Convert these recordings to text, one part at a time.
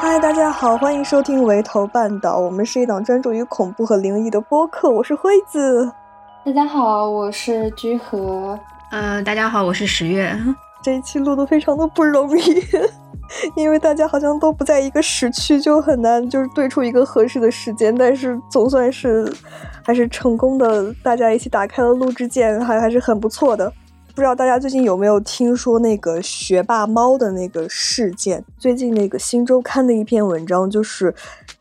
嗨，大家好，欢迎收听《围头半岛》，我们是一档专注于恐怖和灵异的播客。我是辉子，大家好，我是居和，呃，大家好，我是十月。这一期录的非常的不容易，因为大家好像都不在一个时区，就很难就是对出一个合适的时间。但是总算是还是成功的，大家一起打开了录制键，还还是很不错的。不知道大家最近有没有听说那个学霸猫的那个事件？最近那个新周刊的一篇文章，就是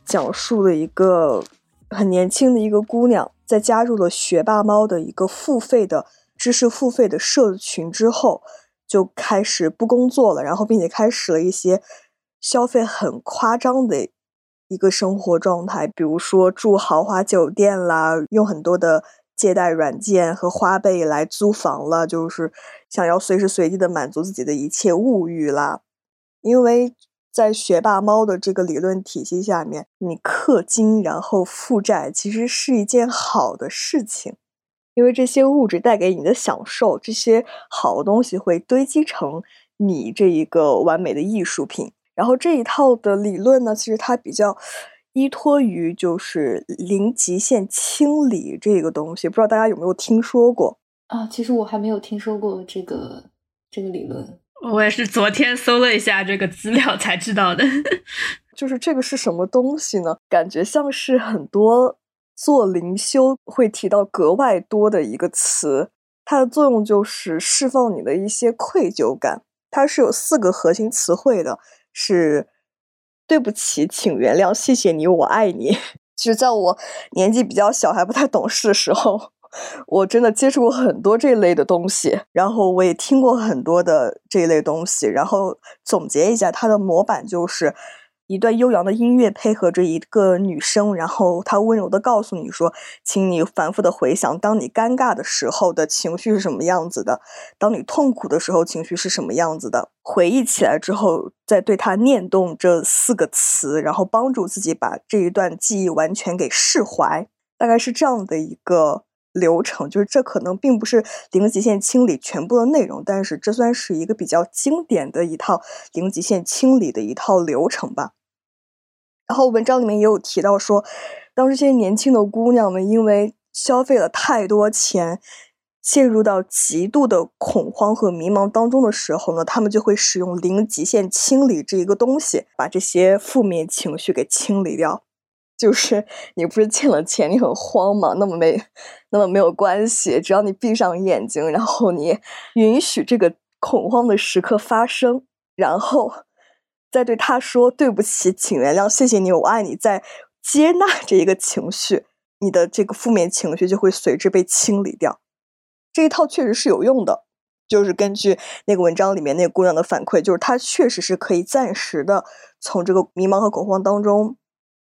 讲述了一个很年轻的一个姑娘，在加入了学霸猫的一个付费的知识付费的社群之后，就开始不工作了，然后并且开始了一些消费很夸张的一个生活状态，比如说住豪华酒店啦，用很多的。借贷软件和花呗来租房了，就是想要随时随地的满足自己的一切物欲啦。因为在学霸猫的这个理论体系下面，你氪金然后负债其实是一件好的事情，因为这些物质带给你的享受，这些好东西会堆积成你这一个完美的艺术品。然后这一套的理论呢，其实它比较。依托于就是零极限清理这个东西，不知道大家有没有听说过啊？其实我还没有听说过这个这个理论，我也是昨天搜了一下这个资料才知道的。就是这个是什么东西呢？感觉像是很多做灵修会提到格外多的一个词，它的作用就是释放你的一些愧疚感。它是有四个核心词汇的，是。对不起，请原谅，谢谢你，我爱你。其实，在我年纪比较小还不太懂事的时候，我真的接触过很多这类的东西，然后我也听过很多的这类东西，然后总结一下，它的模板就是。一段悠扬的音乐配合着一个女声，然后她温柔的告诉你说：“请你反复的回想，当你尴尬的时候的情绪是什么样子的，当你痛苦的时候情绪是什么样子的。回忆起来之后，再对它念动这四个词，然后帮助自己把这一段记忆完全给释怀。大概是这样的一个。”流程就是这可能并不是零极限清理全部的内容，但是这算是一个比较经典的一套零极限清理的一套流程吧。然后文章里面也有提到说，当这些年轻的姑娘们因为消费了太多钱，陷入到极度的恐慌和迷茫当中的时候呢，她们就会使用零极限清理这一个东西，把这些负面情绪给清理掉。就是你不是欠了钱，你很慌吗？那么没，那么没有关系，只要你闭上眼睛，然后你允许这个恐慌的时刻发生，然后再对他说对不起，请原谅，谢谢你，我爱你，在接纳这一个情绪，你的这个负面情绪就会随之被清理掉。这一套确实是有用的，就是根据那个文章里面那个姑娘的反馈，就是她确实是可以暂时的从这个迷茫和恐慌当中。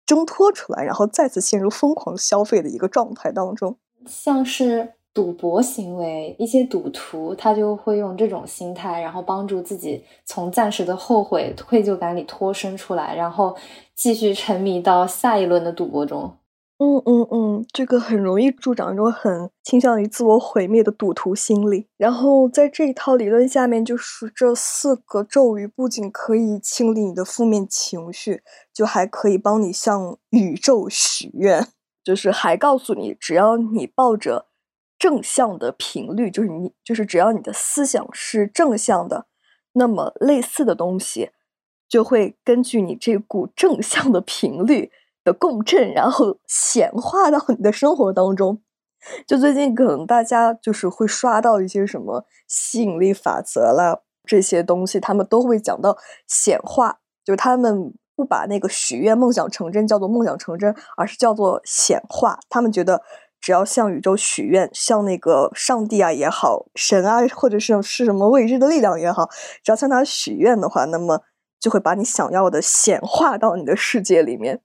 挣脱出来，然后再次陷入疯狂消费的一个状态当中，像是赌博行为，一些赌徒他就会用这种心态，然后帮助自己从暂时的后悔、愧疚感里脱身出来，然后继续沉迷到下一轮的赌博中。嗯嗯嗯，这个很容易助长一种很倾向于自我毁灭的赌徒心理。然后在这一套理论下面，就是这四个咒语不仅可以清理你的负面情绪，就还可以帮你向宇宙许愿。就是还告诉你，只要你抱着正向的频率，就是你就是只要你的思想是正向的，那么类似的东西就会根据你这股正向的频率。的共振，然后显化到你的生活当中。就最近可能大家就是会刷到一些什么吸引力法则啦这些东西，他们都会讲到显化，就是他们不把那个许愿梦想成真叫做梦想成真，而是叫做显化。他们觉得只要向宇宙许愿，向那个上帝啊也好，神啊或者是是什么未知的力量也好，只要向他许愿的话，那么就会把你想要的显化到你的世界里面。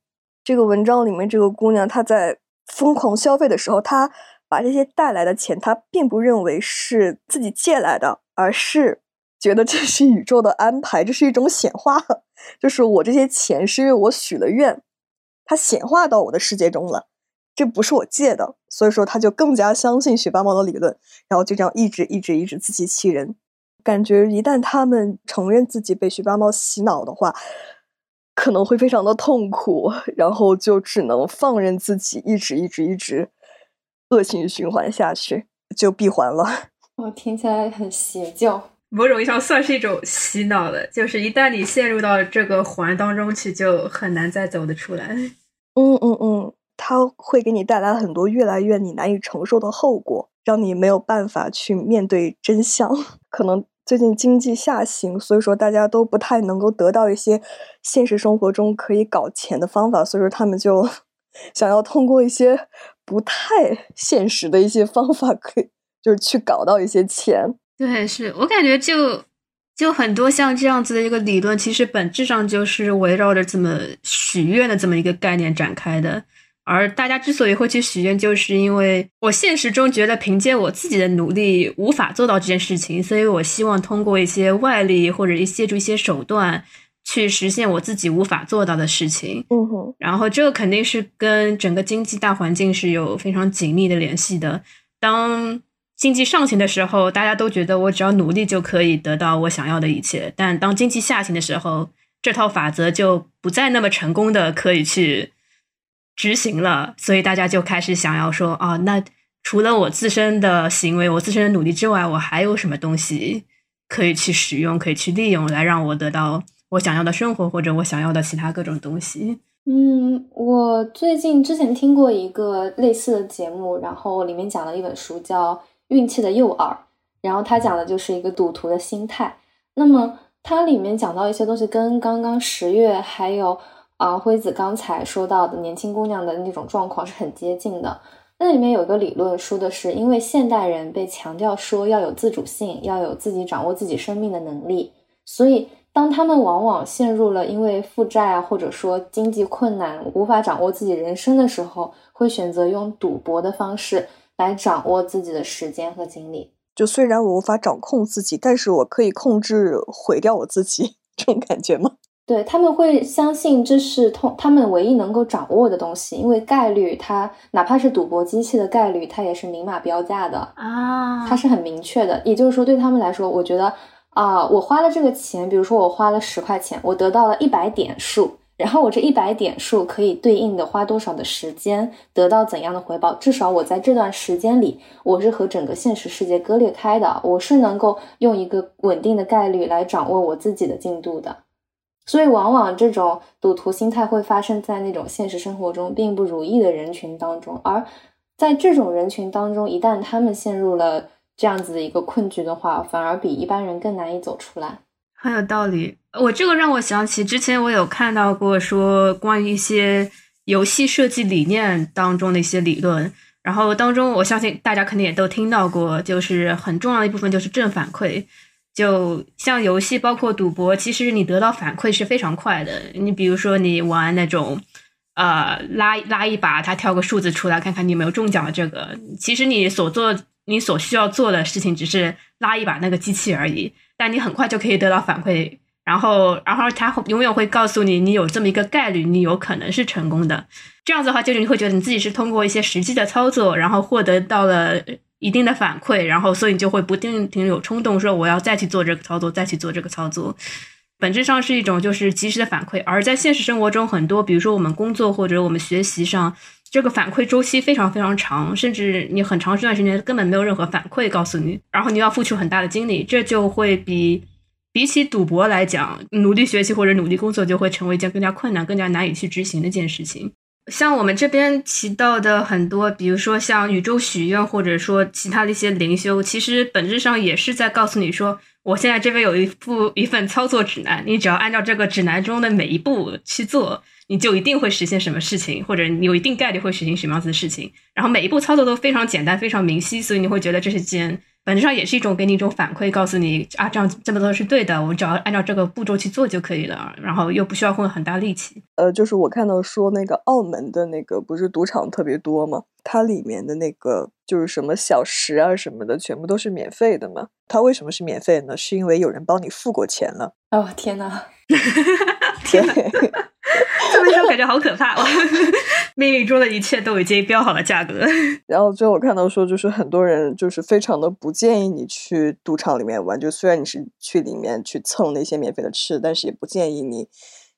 这个文章里面，这个姑娘她在疯狂消费的时候，她把这些带来的钱，她并不认为是自己借来的，而是觉得这是宇宙的安排，这是一种显化。就是我这些钱是因为我许了愿，它显化到我的世界中了，这不是我借的，所以说她就更加相信雪霸猫的理论，然后就这样一直一直一直自欺欺人。感觉一旦他们承认自己被学霸猫洗脑的话，可能会非常的痛苦，然后就只能放任自己一直一直一直恶性循环下去，就闭环了。我听起来很邪教。某种意义上算是一种洗脑的，就是一旦你陷入到这个环当中去，就很难再走得出来。嗯嗯嗯，它会给你带来很多越来越你难以承受的后果，让你没有办法去面对真相。可能最近经济下行，所以说大家都不太能够得到一些现实生活中可以搞钱的方法，所以说他们就 想要通过一些不太现实的一些方法，可以就是去搞到一些钱。对，是我感觉就就很多像这样子的一个理论，其实本质上就是围绕着这么许愿的这么一个概念展开的。而大家之所以会去许愿，就是因为我现实中觉得凭借我自己的努力无法做到这件事情，所以我希望通过一些外力或者一借助一些手段去实现我自己无法做到的事情。嗯哼，然后这个肯定是跟整个经济大环境是有非常紧密的联系的。当经济上行的时候，大家都觉得我只要努力就可以得到我想要的一切。但当经济下行的时候，这套法则就不再那么成功的可以去执行了。所以大家就开始想要说啊，那除了我自身的行为、我自身的努力之外，我还有什么东西可以去使用、可以去利用，来让我得到我想要的生活或者我想要的其他各种东西？嗯，我最近之前听过一个类似的节目，然后里面讲了一本书叫。运气的诱饵，然后他讲的就是一个赌徒的心态。那么它里面讲到一些东西，跟刚刚十月还有啊辉子刚才说到的年轻姑娘的那种状况是很接近的。那里面有一个理论说的是，因为现代人被强调说要有自主性，要有自己掌握自己生命的能力，所以当他们往往陷入了因为负债啊，或者说经济困难无法掌握自己人生的时候，会选择用赌博的方式。来掌握自己的时间和精力。就虽然我无法掌控自己，但是我可以控制毁掉我自己，这种感觉吗？对他们会相信这是通他们唯一能够掌握的东西，因为概率，它哪怕是赌博机器的概率，它也是明码标价的啊，它是很明确的。也就是说，对他们来说，我觉得啊，我花了这个钱，比如说我花了十块钱，我得到了一百点数。然后我这一百点数可以对应的花多少的时间，得到怎样的回报？至少我在这段时间里，我是和整个现实世界割裂开的，我是能够用一个稳定的概率来掌握我自己的进度的。所以，往往这种赌徒心态会发生在那种现实生活中并不如意的人群当中。而在这种人群当中，一旦他们陷入了这样子的一个困局的话，反而比一般人更难以走出来。很有道理。我这个让我想起之前我有看到过说关于一些游戏设计理念当中的一些理论，然后当中我相信大家肯定也都听到过，就是很重要的一部分就是正反馈。就像游戏包括赌博，其实你得到反馈是非常快的。你比如说你玩那种呃拉拉一把，它跳个数字出来，看看你有没有中奖这个，其实你所做你所需要做的事情只是拉一把那个机器而已。但你很快就可以得到反馈，然后，然后他永远会告诉你，你有这么一个概率，你有可能是成功的。这样子的话，就是你会觉得你自己是通过一些实际的操作，然后获得到了一定的反馈，然后所以你就会不定停有冲动说我要再去做这个操作，再去做这个操作。本质上是一种就是及时的反馈，而在现实生活中，很多比如说我们工作或者我们学习上，这个反馈周期非常非常长，甚至你很长一段时间根本没有任何反馈告诉你，然后你要付出很大的精力，这就会比比起赌博来讲，努力学习或者努力工作就会成为一件更加困难、更加难以去执行的一件事情。像我们这边提到的很多，比如说像宇宙许愿，或者说其他的一些灵修，其实本质上也是在告诉你说。我现在这边有一副一份操作指南，你只要按照这个指南中的每一步去做，你就一定会实现什么事情，或者你有一定概率会实行什么样子的事情。然后每一步操作都非常简单、非常明晰，所以你会觉得这是件本质上也是一种给你一种反馈，告诉你啊，这样这么做是对的，我只要按照这个步骤去做就可以了，然后又不需要花很大力气。呃，就是我看到说那个澳门的那个不是赌场特别多吗？它里面的那个就是什么小食啊什么的，全部都是免费的嘛。它为什么是免费呢？是因为有人帮你付过钱了。哦天哪！天哪！这么一说，感觉好可怕。命运中的一切都已经标好了价格。然后最后我看到说，就是很多人就是非常的不建议你去赌场里面玩，就虽然你是去里面去蹭那些免费的吃，但是也不建议你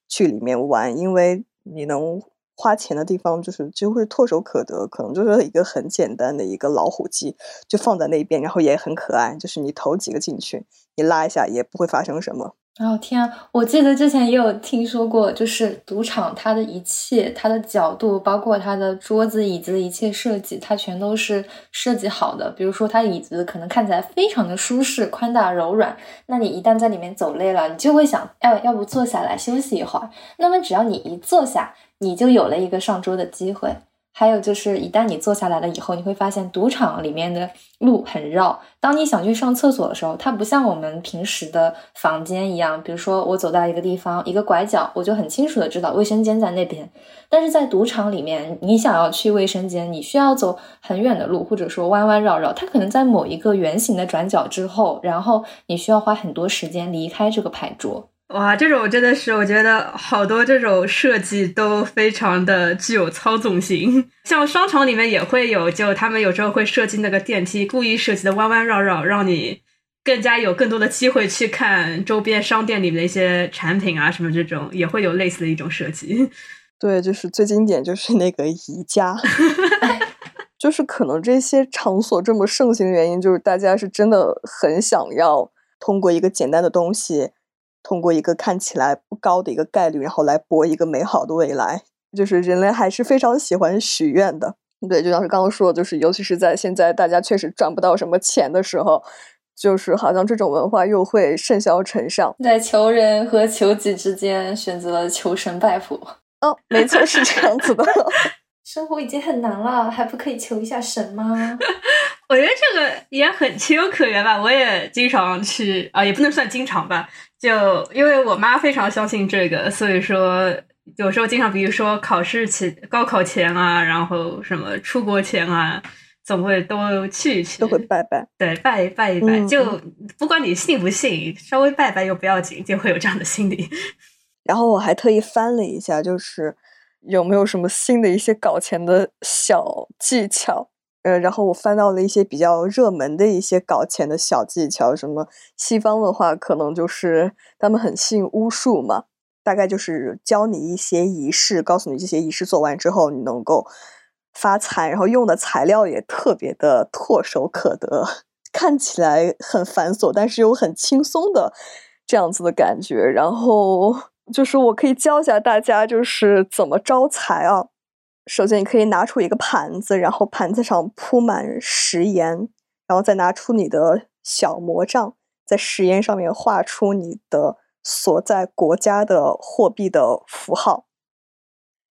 去里面玩，因为你能。花钱的地方就是几乎是唾手可得，可能就是一个很简单的一个老虎机，就放在那边，然后也很可爱。就是你投几个进去，你拉一下也不会发生什么。哦天啊！我记得之前也有听说过，就是赌场它的一切，它的角度，包括它的桌子、椅子一切设计，它全都是设计好的。比如说，它椅子可能看起来非常的舒适、宽大、柔软，那你一旦在里面走累了，你就会想，要要不坐下来休息一会儿。那么只要你一坐下，你就有了一个上桌的机会。还有就是，一旦你坐下来了以后，你会发现赌场里面的路很绕。当你想去上厕所的时候，它不像我们平时的房间一样，比如说我走到一个地方，一个拐角，我就很清楚的知道卫生间在那边。但是在赌场里面，你想要去卫生间，你需要走很远的路，或者说弯弯绕绕，它可能在某一个圆形的转角之后，然后你需要花很多时间离开这个牌桌。哇，这种真的是，我觉得好多这种设计都非常的具有操纵性。像商场里面也会有，就他们有时候会设计那个电梯，故意设计的弯弯绕绕，让你更加有更多的机会去看周边商店里面的一些产品啊，什么这种也会有类似的一种设计。对，就是最经典就是那个宜家，就是可能这些场所这么盛行的原因，就是大家是真的很想要通过一个简单的东西。通过一个看起来不高的一个概率，然后来博一个美好的未来，就是人类还是非常喜欢许愿的。对，就像是刚刚说的，就是尤其是在现在大家确实赚不到什么钱的时候，就是好像这种文化又会甚嚣尘上，在求人和求己之间选择了求神拜佛。哦，没错，是这样子的。生活已经很难了，还不可以求一下神吗？我觉得这个也很情有可原吧。我也经常去啊，也不能算经常吧。就因为我妈非常相信这个，所以说有时候经常，比如说考试前、高考前啊，然后什么出国前啊，总会都去一去，都会拜拜。对，拜拜一拜，就不管你信不信，稍微拜拜又不要紧，就会有这样的心理。然后我还特意翻了一下，就是。有没有什么新的一些搞钱的小技巧？呃，然后我翻到了一些比较热门的一些搞钱的小技巧。什么西方的话，可能就是他们很信巫术嘛，大概就是教你一些仪式，告诉你这些仪式做完之后你能够发财，然后用的材料也特别的唾手可得，看起来很繁琐，但是又很轻松的这样子的感觉。然后。就是我可以教一下大家，就是怎么招财啊。首先，你可以拿出一个盘子，然后盘子上铺满食盐，然后再拿出你的小魔杖，在食盐上面画出你的所在国家的货币的符号。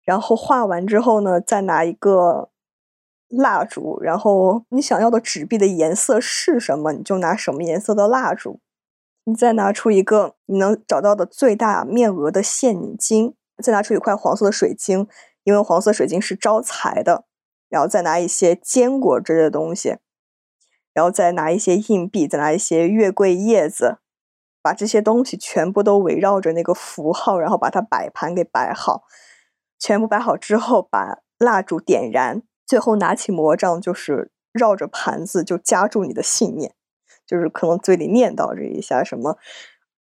然后画完之后呢，再拿一个蜡烛，然后你想要的纸币的颜色是什么，你就拿什么颜色的蜡烛。你再拿出一个你能找到的最大面额的现金，再拿出一块黄色的水晶，因为黄色水晶是招财的。然后再拿一些坚果之类的东西，然后再拿一些硬币，再拿一些月桂叶子，把这些东西全部都围绕着那个符号，然后把它摆盘给摆好。全部摆好之后，把蜡烛点燃，最后拿起魔杖，就是绕着盘子就夹住你的信念。就是可能嘴里念叨着一下什么，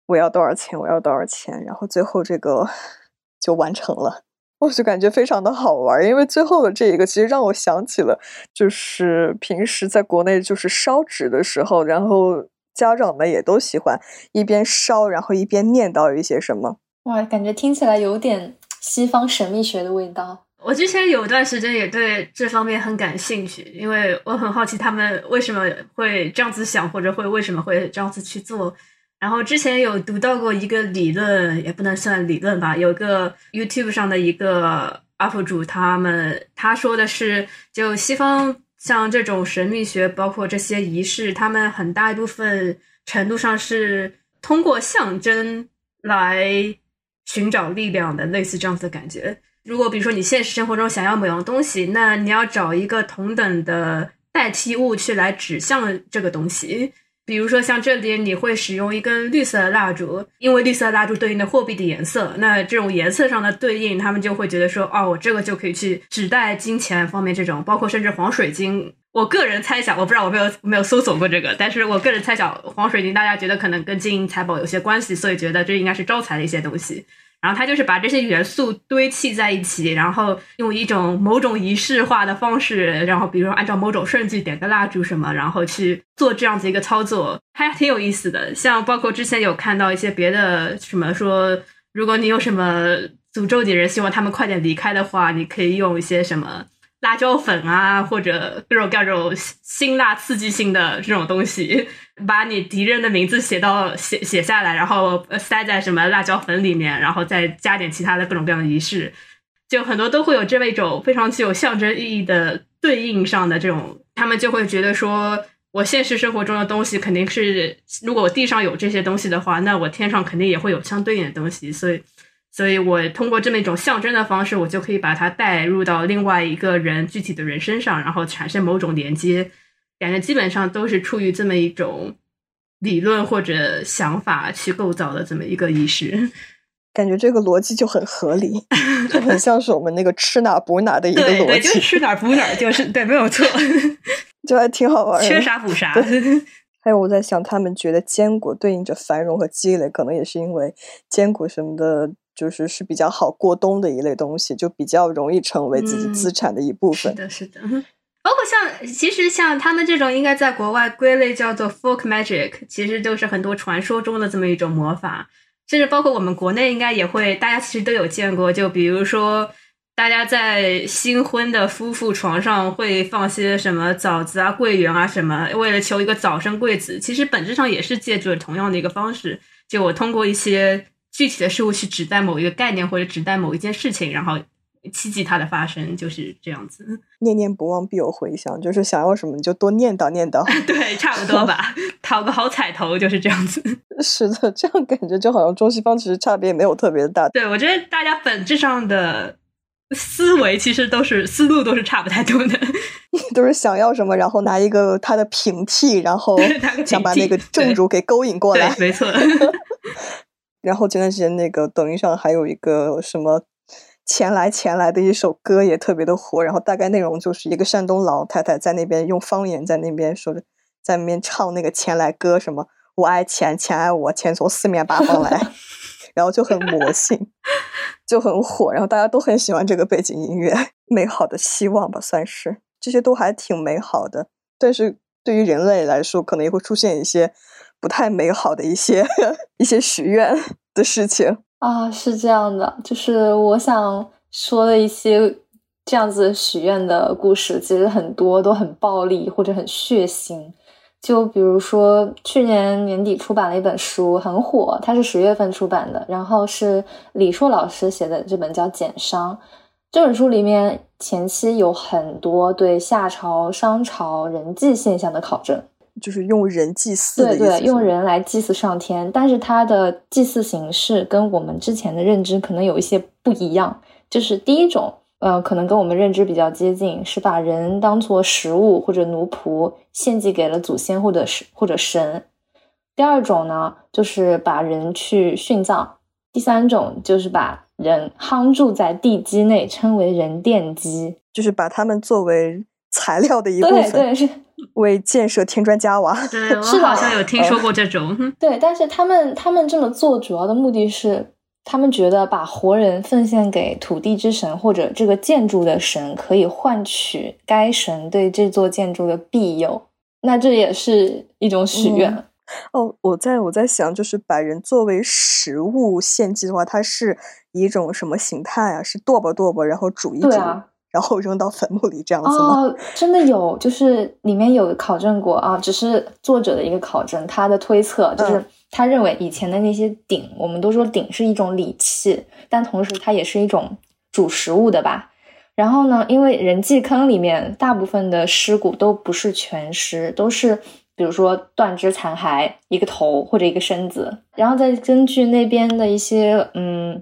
我要多少钱，我要多少钱，然后最后这个 就完成了，我就感觉非常的好玩，因为最后的这一个其实让我想起了，就是平时在国内就是烧纸的时候，然后家长们也都喜欢一边烧，然后一边念叨一些什么，哇，感觉听起来有点西方神秘学的味道。我之前有段时间也对这方面很感兴趣，因为我很好奇他们为什么会这样子想，或者会为什么会这样子去做。然后之前有读到过一个理论，也不能算理论吧，有个 YouTube 上的一个 UP 主，他们他说的是，就西方像这种神秘学，包括这些仪式，他们很大一部分程度上是通过象征来寻找力量的，类似这样子的感觉。如果比如说你现实生活中想要某样东西，那你要找一个同等的代替物去来指向这个东西。比如说像这里你会使用一根绿色的蜡烛，因为绿色蜡烛对应的货币的颜色，那这种颜色上的对应，他们就会觉得说，哦，我这个就可以去指代金钱方面这种，包括甚至黄水晶。我个人猜想，我不知道我没有没有搜索过这个，但是我个人猜想，黄水晶大家觉得可能跟金银财宝有些关系，所以觉得这应该是招财的一些东西。然后他就是把这些元素堆砌在一起，然后用一种某种仪式化的方式，然后比如说按照某种顺序点个蜡烛什么，然后去做这样子一个操作，还挺有意思的。像包括之前有看到一些别的什么说，如果你有什么诅咒的人，希望他们快点离开的话，你可以用一些什么。辣椒粉啊，或者各种各种辛辣刺激性的这种东西，把你敌人的名字写到写写下来，然后塞在什么辣椒粉里面，然后再加点其他的各种各样的仪式，就很多都会有这么一种非常具有象征意义的对应上的这种，他们就会觉得说，我现实生活中的东西肯定是，如果我地上有这些东西的话，那我天上肯定也会有相对应的东西，所以。所以我通过这么一种象征的方式，我就可以把它带入到另外一个人具体的人身上，然后产生某种连接。感觉基本上都是出于这么一种理论或者想法去构造的这么一个仪式。感觉这个逻辑就很合理，就很像是我们那个吃哪补哪的一个逻辑。对，就吃哪补哪，就是对，没有错，就还挺好玩。缺啥补啥。还有我在想，他们觉得坚果对应着繁荣和积累，可能也是因为坚果什么的。就是是比较好过冬的一类东西，就比较容易成为自己资产的一部分。是的，是的。包括像，其实像他们这种，应该在国外归类叫做 folk magic，其实就是很多传说中的这么一种魔法。甚至包括我们国内应该也会，大家其实都有见过。就比如说，大家在新婚的夫妇床上会放些什么枣子啊、桂圆啊什么，为了求一个早生贵子。其实本质上也是借助同样的一个方式，就我通过一些。具体的事物去指代某一个概念或者指代某一件事情，然后契机它的发生就是这样子。念念不忘必有回响，就是想要什么你就多念叨念叨。对，差不多吧，讨个好彩头就是这样子。是的，这样感觉就好像中西方其实差别也没有特别大。对，我觉得大家本质上的思维其实都是思路都是差不太多的，都是想要什么，然后拿一个他的平替，然后想把那个正主给勾引过来。没错。然后前段时间那个抖音上还有一个什么“钱来钱来”的一首歌也特别的火，然后大概内容就是一个山东老太太在那边用方言在那边说着，在那边唱那个“钱来歌”什么“我爱钱，钱爱我，钱从四面八方来 ”，然后就很魔性，就很火，然后大家都很喜欢这个背景音乐，美好的希望吧，算是这些都还挺美好的，但是对于人类来说，可能也会出现一些。不太美好的一些一些许愿的事情啊，是这样的，就是我想说的一些这样子许愿的故事，其实很多都很暴力或者很血腥。就比如说去年年底出版了一本书，很火，它是十月份出版的，然后是李硕老师写的这本叫《减商》。这本书里面前期有很多对夏朝、商朝人际现象的考证。就是用人祭祀，对对，用人来祭祀上天，但是它的祭祀形式跟我们之前的认知可能有一些不一样。就是第一种，呃，可能跟我们认知比较接近，是把人当做食物或者奴仆献祭给了祖先或者是或者神。第二种呢，就是把人去殉葬。第三种就是把人夯住在地基内，称为人奠基，就是把他们作为材料的一部分。对对是。为建设添砖加瓦，对 我好像有听说过这种。对，但是他们他们这么做主要的目的是，他们觉得把活人奉献给土地之神或者这个建筑的神，可以换取该神对这座建筑的庇佑。那这也是一种许愿。哦，我在我在想，就是把人作为食物献祭的话，它是一种什么形态啊？是剁吧剁吧，然后煮一煮。然后扔到坟墓里这样子吗？哦，真的有，就是里面有考证过啊，只是作者的一个考证，他的推测就是他认为以前的那些鼎，我们都说鼎是一种礼器，但同时它也是一种煮食物的吧。然后呢，因为人祭坑里面大部分的尸骨都不是全尸，都是比如说断肢残骸，一个头或者一个身子，然后再根据那边的一些嗯。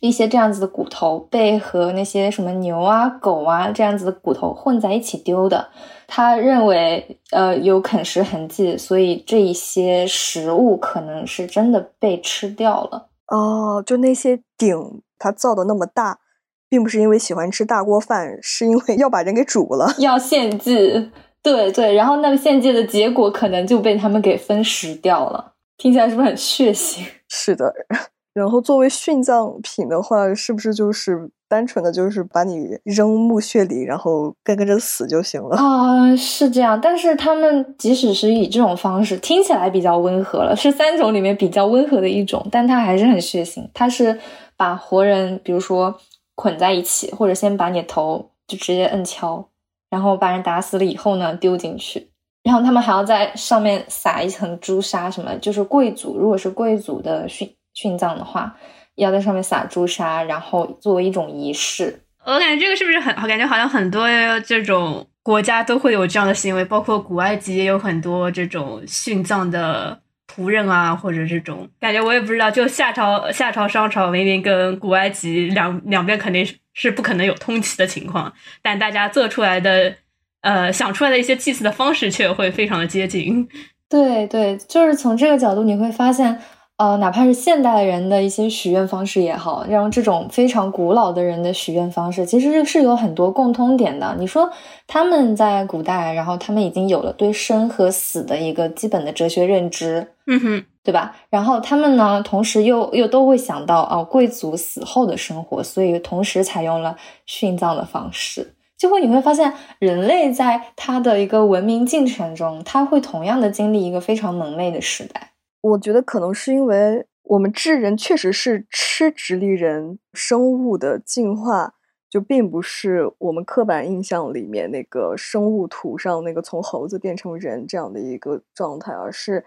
一些这样子的骨头被和那些什么牛啊、狗啊这样子的骨头混在一起丢的。他认为，呃，有啃食痕迹，所以这一些食物可能是真的被吃掉了。哦，就那些鼎，它造的那么大，并不是因为喜欢吃大锅饭，是因为 要把人给煮了，要献祭。对对，然后那个献祭的结果可能就被他们给分食掉了。听起来是不是很血腥？是的。然后作为殉葬品的话，是不是就是单纯的就是把你扔墓穴里，然后跟跟着死就行了啊？是这样，但是他们即使是以这种方式，听起来比较温和了，是三种里面比较温和的一种，但它还是很血腥。它是把活人，比如说捆在一起，或者先把你头就直接摁敲，然后把人打死了以后呢，丢进去，然后他们还要在上面撒一层朱砂，什么就是贵族，如果是贵族的殉。殉葬的话，要在上面撒朱砂，然后作为一种仪式。我感觉这个是不是很？感觉好像很多这种国家都会有这样的行为，包括古埃及也有很多这种殉葬的仆人啊，或者这种感觉我也不知道。就夏朝、夏朝、商朝明明跟古埃及两两边肯定是是不可能有通齐的情况，但大家做出来的呃想出来的一些祭祀的方式却会非常的接近。对对，就是从这个角度你会发现。呃，哪怕是现代人的一些许愿方式也好，让这种非常古老的人的许愿方式，其实是有很多共通点的。你说他们在古代，然后他们已经有了对生和死的一个基本的哲学认知，嗯哼，对吧？然后他们呢，同时又又都会想到哦，贵族死后的生活，所以同时采用了殉葬的方式。就会你会发现，人类在他的一个文明进程中，他会同样的经历一个非常蒙昧的时代。我觉得可能是因为我们智人确实是吃直立人生物的进化，就并不是我们刻板印象里面那个生物图上那个从猴子变成人这样的一个状态，而是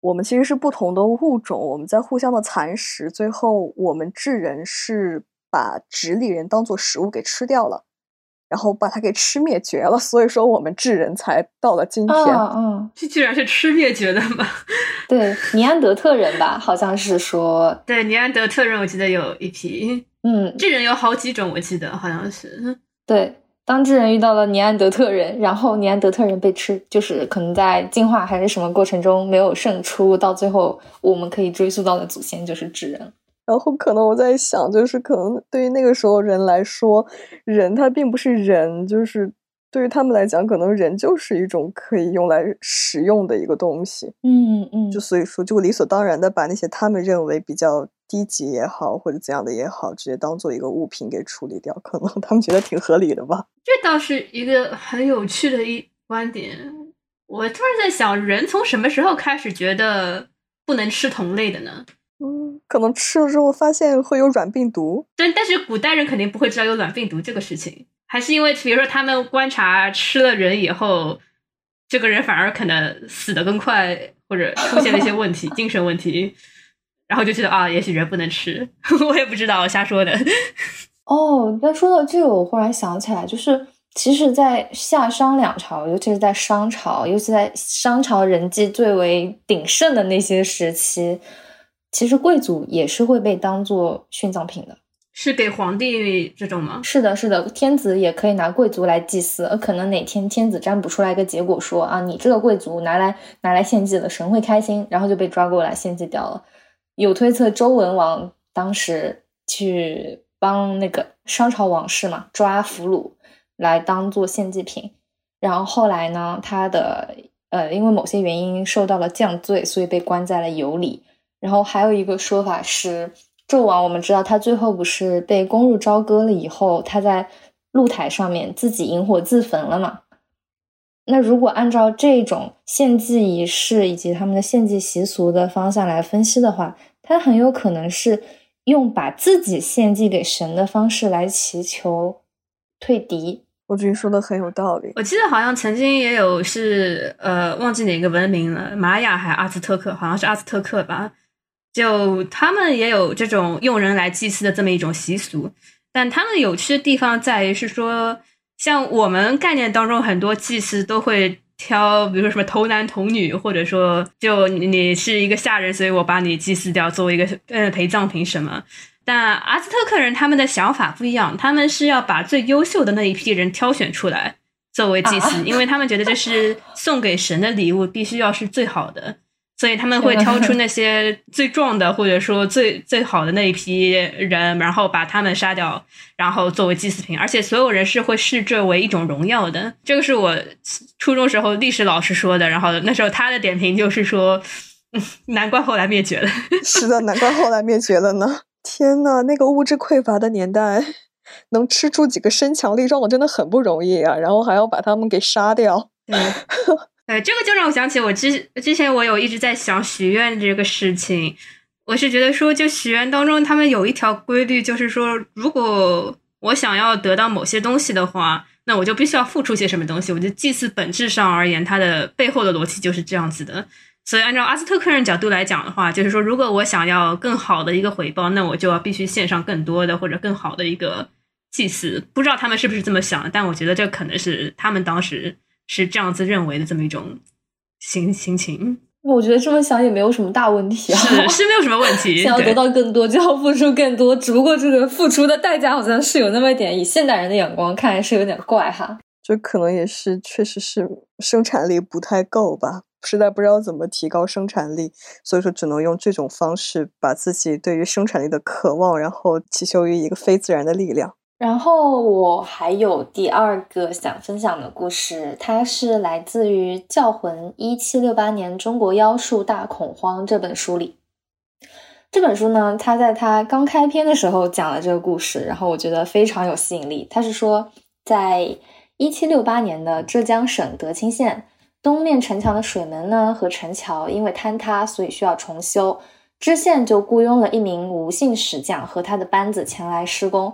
我们其实是不同的物种，我们在互相的蚕食，最后我们智人是把直立人当做食物给吃掉了。然后把它给吃灭绝了，所以说我们智人才到了今天。嗯，这居然是吃灭绝的吗？对，尼安德特人吧，好像是说。对，尼安德特人，我记得有一批。嗯，智人有好几种，我记得好像是。对，当智人遇到了尼安德特人，然后尼安德特人被吃，就是可能在进化还是什么过程中没有胜出，到最后我们可以追溯到的祖先就是智人。然后可能我在想，就是可能对于那个时候人来说，人他并不是人，就是对于他们来讲，可能人就是一种可以用来使用的一个东西。嗯嗯，就所以说，就理所当然的把那些他们认为比较低级也好，或者怎样的也好，直接当做一个物品给处理掉，可能他们觉得挺合理的吧。这倒是一个很有趣的一观点。我突然在想，人从什么时候开始觉得不能吃同类的呢？嗯，可能吃了之后发现会有软病毒，但但是古代人肯定不会知道有软病毒这个事情，还是因为比如说他们观察吃了人以后，这个人反而可能死的更快，或者出现了一些问题，精神问题，然后就觉得啊，也许人不能吃，我也不知道，瞎说的。哦，那说到这个，我忽然想起来，就是其实，在夏商两朝，尤其是在商朝，尤其在商朝人际最为鼎盛的那些时期。其实贵族也是会被当做殉葬品的，是给皇帝这种吗？是的，是的，天子也可以拿贵族来祭祀，呃可能哪天天子占卜出来一个结果，说啊，你这个贵族拿来拿来献祭了，神会开心，然后就被抓过来献祭掉了。有推测周文王当时去帮那个商朝王室嘛抓俘虏来当做献祭品，然后后来呢，他的呃因为某些原因受到了降罪，所以被关在了羑里。然后还有一个说法是，纣王我们知道他最后不是被攻入朝歌了以后，他在露台上面自己引火自焚了嘛？那如果按照这种献祭仪式以及他们的献祭习俗的方向来分析的话，他很有可能是用把自己献祭给神的方式来祈求退敌。我觉得说的很有道理。我记得好像曾经也有是呃忘记哪个文明了，玛雅还是阿兹特克，好像是阿兹特克吧。就他们也有这种用人来祭祀的这么一种习俗，但他们有趣的地方在于是说，像我们概念当中很多祭祀都会挑，比如说什么童男童女，或者说就你是一个下人，所以我把你祭祀掉，作为一个呃陪葬品什么。但阿兹特克人他们的想法不一样，他们是要把最优秀的那一批人挑选出来作为祭祀，因为他们觉得这是送给神的礼物，必须要是最好的。所以他们会挑出那些最壮的，或者说最最好的那一批人，然后把他们杀掉，然后作为祭祀品。而且所有人是会视这为一种荣耀的。这个是我初中时候历史老师说的。然后那时候他的点评就是说，难怪后来灭绝了。是的，难怪后来灭绝了呢。天呐，那个物质匮乏的年代，能吃出几个身强力壮的真的很不容易啊！然后还要把他们给杀掉。呃，这个就让我想起我之之前我有一直在想许愿这个事情。我是觉得说，就许愿当中，他们有一条规律，就是说，如果我想要得到某些东西的话，那我就必须要付出些什么东西。我觉得祭祀本质上而言，它的背后的逻辑就是这样子的。所以，按照阿斯特克人角度来讲的话，就是说，如果我想要更好的一个回报，那我就要必须献上更多的或者更好的一个祭祀。不知道他们是不是这么想，但我觉得这可能是他们当时。是这样子认为的这么一种心心情，我觉得这么想也没有什么大问题啊，是是没有什么问题。想要得到更多，就要付出更多，只不过这个付出的代价好像是有那么一点，以现代人的眼光看来是有点怪哈。就可能也是，确实是生产力不太够吧，实在不知道怎么提高生产力，所以说只能用这种方式把自己对于生产力的渴望，然后祈求于一个非自然的力量。然后我还有第二个想分享的故事，它是来自于《教魂：一七六八年中国妖术大恐慌》这本书里。这本书呢，它在它刚开篇的时候讲了这个故事，然后我觉得非常有吸引力。它是说，在一七六八年的浙江省德清县东面城墙的水门呢和城桥因为坍塌，所以需要重修，知县就雇佣了一名吴姓石匠和他的班子前来施工。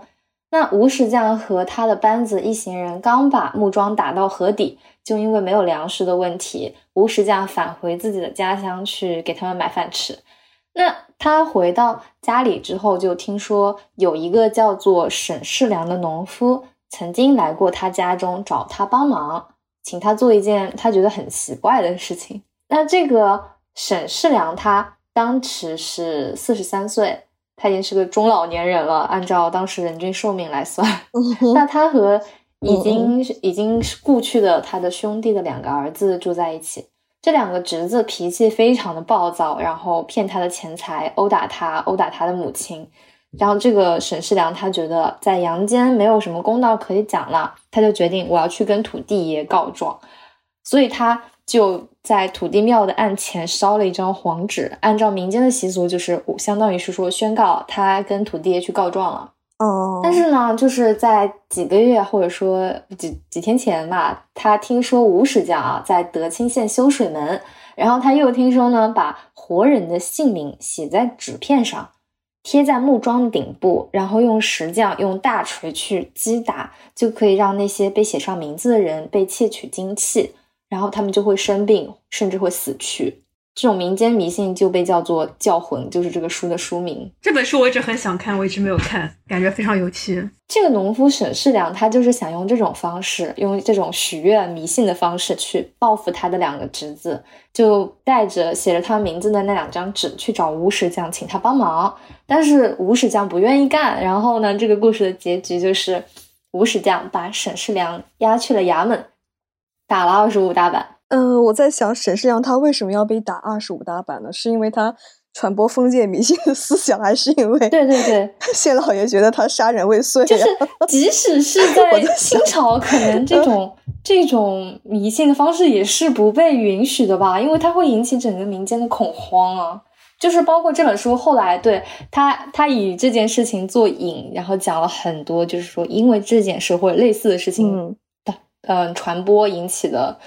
那吴石匠和他的班子一行人刚把木桩打到河底，就因为没有粮食的问题，吴石匠返回自己的家乡去给他们买饭吃。那他回到家里之后，就听说有一个叫做沈世良的农夫曾经来过他家中找他帮忙，请他做一件他觉得很奇怪的事情。那这个沈世良他当时是四十三岁。他已经是个中老年人了，按照当时人均寿命来算，那他和已经已经是故去的他的兄弟的两个儿子住在一起。这两个侄子脾气非常的暴躁，然后骗他的钱财，殴打他，殴打他的母亲。然后这个沈世良他觉得在阳间没有什么公道可以讲了，他就决定我要去跟土地爷告状，所以他。就在土地庙的案前烧了一张黄纸，按照民间的习俗，就是相当于是说宣告他跟土地爷去告状了。哦，但是呢，就是在几个月或者说几几天前吧，他听说吴石匠啊在德清县修水门，然后他又听说呢，把活人的姓名写在纸片上，贴在木桩顶部，然后用石匠用大锤去击打，就可以让那些被写上名字的人被窃取精气。然后他们就会生病，甚至会死去。这种民间迷信就被叫做“教魂”，就是这个书的书名。这本书我一直很想看，我一直没有看，感觉非常有趣。这个农夫沈世良，他就是想用这种方式，用这种许愿迷信的方式去报复他的两个侄子，就带着写着他名字的那两张纸去找吴石匠，请他帮忙。但是吴石匠不愿意干。然后呢，这个故事的结局就是吴石匠把沈世良押去了衙门。打了二十五大板。嗯，我在想沈世良他为什么要被打二十五大板呢？是因为他传播封建迷信的思想，还是因为对对对，谢老爷觉得他杀人未遂？就是即使是在清朝，可能这种 这种迷信的方式也是不被允许的吧？因为它会引起整个民间的恐慌啊。就是包括这本书后来对他，他以这件事情做引，然后讲了很多，就是说因为这件事或者类似的事情。嗯，传播引起的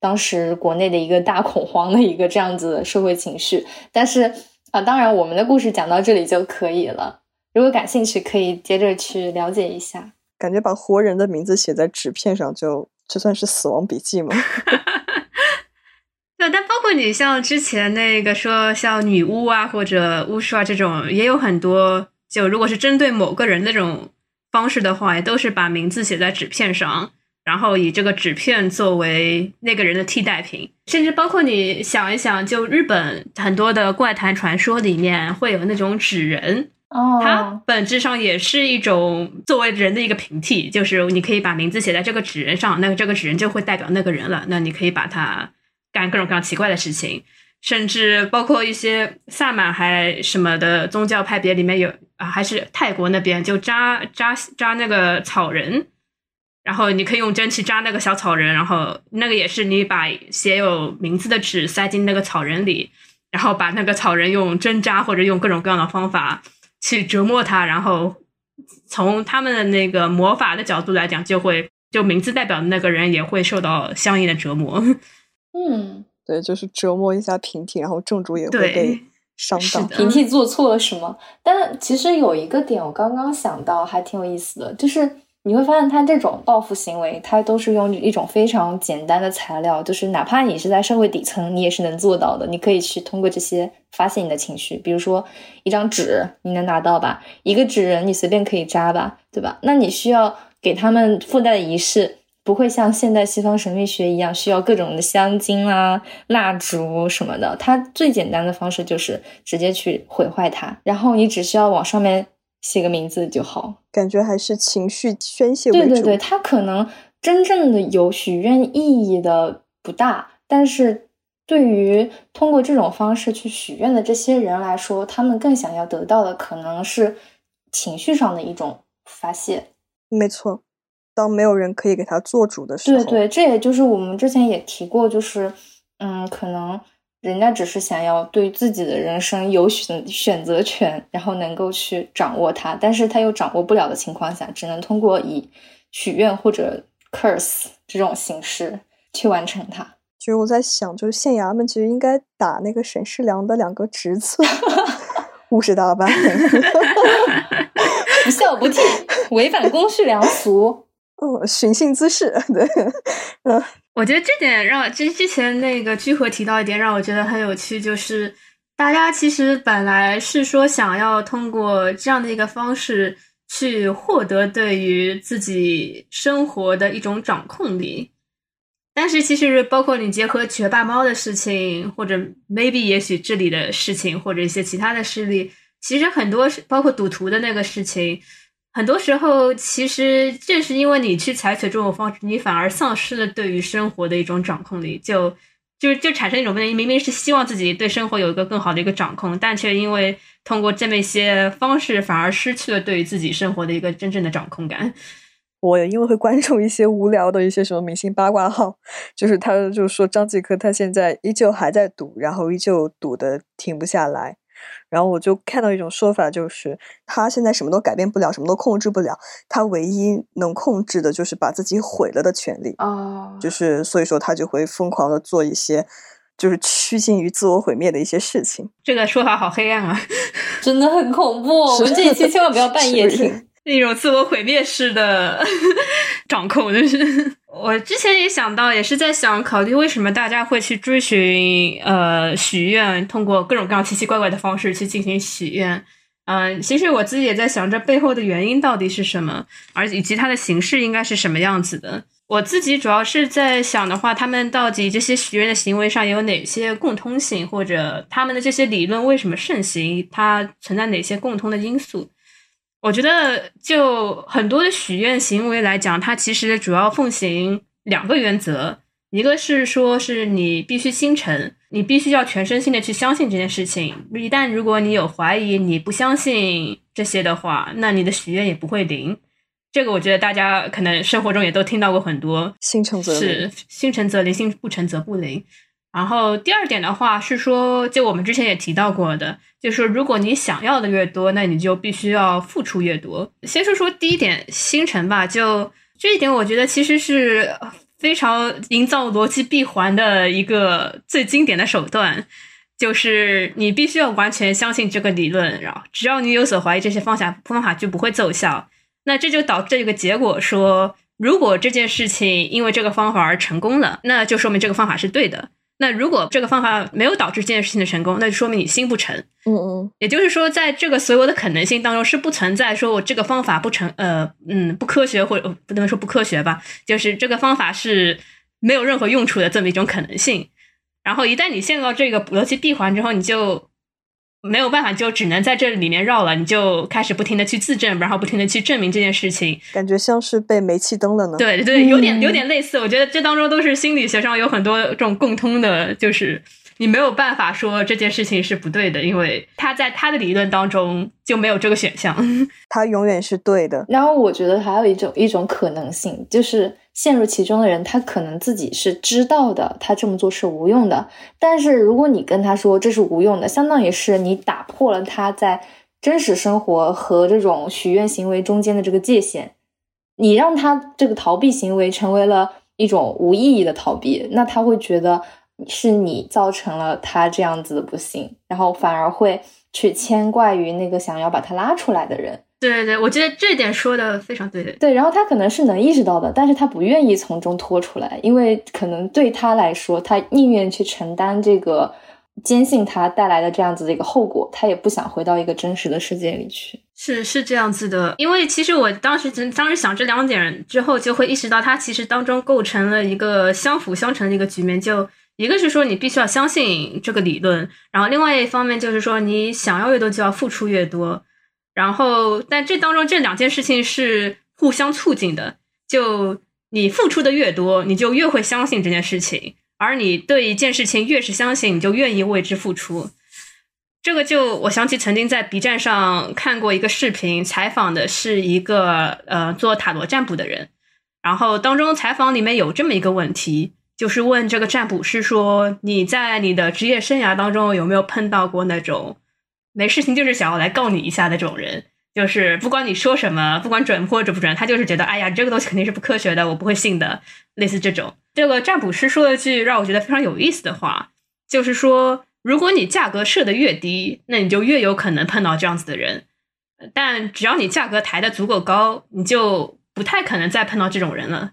当时国内的一个大恐慌的一个这样子的社会情绪，但是啊，当然我们的故事讲到这里就可以了。如果感兴趣，可以接着去了解一下。感觉把活人的名字写在纸片上，就就算是死亡笔记吗？对，但包括你像之前那个说像女巫啊或者巫术啊这种，也有很多。就如果是针对某个人那种方式的话，也都是把名字写在纸片上。然后以这个纸片作为那个人的替代品，甚至包括你想一想，就日本很多的怪谈传说里面会有那种纸人，哦，它本质上也是一种作为人的一个平替，就是你可以把名字写在这个纸人上，那这个纸人就会代表那个人了。那你可以把它干各种各样奇怪的事情，甚至包括一些萨满还什么的宗教派别里面有啊，还是泰国那边就扎扎扎那个草人，然后你可以用针去扎那个小草人，然后那个也是你把写有名字的纸塞进那个草人里，然后把那个草人用针扎或者用各种各样的方法。去折磨他，然后从他们的那个魔法的角度来讲，就会就名字代表的那个人也会受到相应的折磨。嗯，对，就是折磨一下平替，然后正主也会被伤到。是的平替做错了什么？但其实有一个点，我刚刚想到，还挺有意思的，就是你会发现他这种报复行为，他都是用一种非常简单的材料，就是哪怕你是在社会底层，你也是能做到的。你可以去通过这些发泄你的情绪，比如说一张纸，你能拿到吧？一个纸人，你随便可以扎吧，对吧？那你需要给他们附带的仪式。不会像现代西方神秘学一样需要各种的香精啊、蜡烛什么的，它最简单的方式就是直接去毁坏它，然后你只需要往上面写个名字就好。感觉还是情绪宣泄为主。对对对，它可能真正的有许愿意义的不大，但是对于通过这种方式去许愿的这些人来说，他们更想要得到的可能是情绪上的一种发泄。没错。当没有人可以给他做主的时候，对对，这也就是我们之前也提过，就是嗯，可能人家只是想要对自己的人生有选选择权，然后能够去掌握它，但是他又掌握不了的情况下，只能通过以许愿或者 curse 这种形式去完成它。其实我在想，就是县衙门其实应该打那个沈世良的两个侄子，五十大板，不孝不悌，违反公序良俗。嗯，寻衅滋事，对，嗯，我觉得这点让之之前那个居合提到一点让我觉得很有趣，就是大家其实本来是说想要通过这样的一个方式去获得对于自己生活的一种掌控力，但是其实包括你结合学霸猫的事情，或者 maybe 也许这里的事情，或者一些其他的事例，其实很多包括赌徒的那个事情。很多时候，其实正是因为你去采取这种方式，你反而丧失了对于生活的一种掌控力，就就就产生一种问题：明明是希望自己对生活有一个更好的一个掌控，但却因为通过这么一些方式，反而失去了对于自己生活的一个真正的掌控感。我因为会关注一些无聊的一些什么明星八卦号，就是他就是说张继科他现在依旧还在赌，然后依旧赌的停不下来。然后我就看到一种说法，就是他现在什么都改变不了，什么都控制不了，他唯一能控制的就是把自己毁了的权利。哦，就是所以说他就会疯狂的做一些，就是趋近于自我毁灭的一些事情。这个说法好黑暗啊，真的很恐怖。我们这一期千万不要半夜听。那种自我毁灭式的 掌控，就是我之前也想到，也是在想考虑为什么大家会去追寻呃许愿，通过各种各样奇奇怪怪的方式去进行许愿。嗯，其实我自己也在想，这背后的原因到底是什么，而以及它的形式应该是什么样子的。我自己主要是在想的话，他们到底这些许愿的行为上有哪些共通性，或者他们的这些理论为什么盛行，它存在哪些共通的因素？我觉得，就很多的许愿行为来讲，它其实主要奉行两个原则：一个是说，是你必须心诚，你必须要全身心的去相信这件事情。一旦如果你有怀疑，你不相信这些的话，那你的许愿也不会灵。这个我觉得大家可能生活中也都听到过很多，心诚则灵，是心诚则灵，心不诚则不灵。然后第二点的话是说，就我们之前也提到过的，就是如果你想要的越多，那你就必须要付出越多。先说说第一点，星辰吧。就这一点，我觉得其实是非常营造逻辑闭环的一个最经典的手段，就是你必须要完全相信这个理论，然后只要你有所怀疑，这些方法方法就不会奏效。那这就导致一个结果说，如果这件事情因为这个方法而成功了，那就说明这个方法是对的。那如果这个方法没有导致这件事情的成功，那就说明你心不诚。嗯嗯，也就是说，在这个所有的可能性当中，是不存在说我这个方法不成，呃，嗯，不科学，或者不能说不科学吧，就是这个方法是没有任何用处的这么一种可能性。然后一旦你陷入到这个逻辑闭环之后，你就没有办法，就只能在这里面绕了，你就开始不停的去自证，然后不停的去证明这件事情，感觉像是被煤气灯了呢。对对，有点有点类似。我觉得这当中都是心理学上有很多这种共通的，就是你没有办法说这件事情是不对的，因为他在他的理论当中就没有这个选项，他永远是对的。然后我觉得还有一种一种可能性就是。陷入其中的人，他可能自己是知道的，他这么做是无用的。但是如果你跟他说这是无用的，相当于是你打破了他在真实生活和这种许愿行为中间的这个界限，你让他这个逃避行为成为了一种无意义的逃避，那他会觉得是你造成了他这样子的不幸，然后反而会去牵挂于那个想要把他拉出来的人。对对对，我觉得这点说的非常对对。对，然后他可能是能意识到的，但是他不愿意从中脱出来，因为可能对他来说，他宁愿去承担这个坚信他带来的这样子的一个后果，他也不想回到一个真实的世界里去。是是这样子的，因为其实我当时当时想这两点之后，就会意识到他其实当中构成了一个相辅相成的一个局面。就一个是说你必须要相信这个理论，然后另外一方面就是说你想要越多就要付出越多。然后，但这当中这两件事情是互相促进的。就你付出的越多，你就越会相信这件事情；而你对一件事情越是相信，你就愿意为之付出。这个就我想起曾经在 B 站上看过一个视频，采访的是一个呃做塔罗占卜的人。然后当中采访里面有这么一个问题，就是问这个占卜师说：“你在你的职业生涯当中有没有碰到过那种？”没事情就是想要来告你一下的这种人，就是不管你说什么，不管准或者不准，他就是觉得，哎呀，这个东西肯定是不科学的，我不会信的。类似这种，这个占卜师说了句让我觉得非常有意思的话，就是说，如果你价格设的越低，那你就越有可能碰到这样子的人；但只要你价格抬的足够高，你就不太可能再碰到这种人了。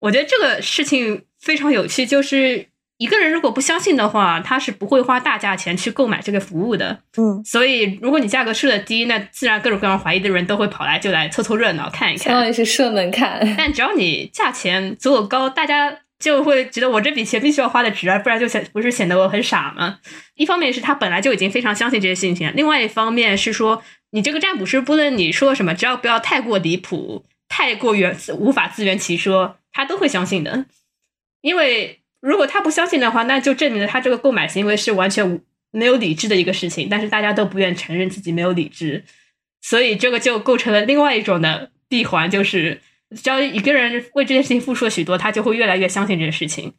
我觉得这个事情非常有趣，就是。一个人如果不相信的话，他是不会花大价钱去购买这个服务的。嗯，所以如果你价格设的低，那自然各种各样怀疑的人都会跑来就来凑凑热闹看一看，相当于是射门看。但只要你价钱足够高，大家就会觉得我这笔钱必须要花的值啊，不然就显不是显得我很傻吗？一方面是他本来就已经非常相信这些事情，另外一方面是说你这个占卜师不论你说什么，只要不要太过离谱、太过圆无法自圆其说，他都会相信的，因为。如果他不相信的话，那就证明了他这个购买行为是完全没有理智的一个事情。但是大家都不愿承认自己没有理智，所以这个就构成了另外一种的闭环，就是只要一个人为这件事情付出了许多，他就会越来越相信这件事情。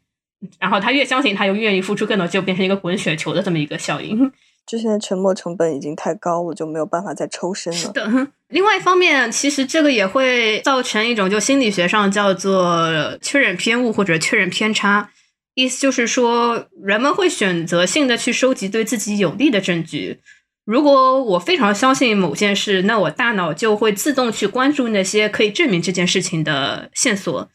然后他越相信，他又愿意付出更多，就变成一个滚雪球的这么一个效应。之前的沉没成本已经太高，我就没有办法再抽身了。的。另外一方面，其实这个也会造成一种就心理学上叫做确认偏误或者确认偏差。意思就是说，人们会选择性的去收集对自己有利的证据。如果我非常相信某件事，那我大脑就会自动去关注那些可以证明这件事情的线索。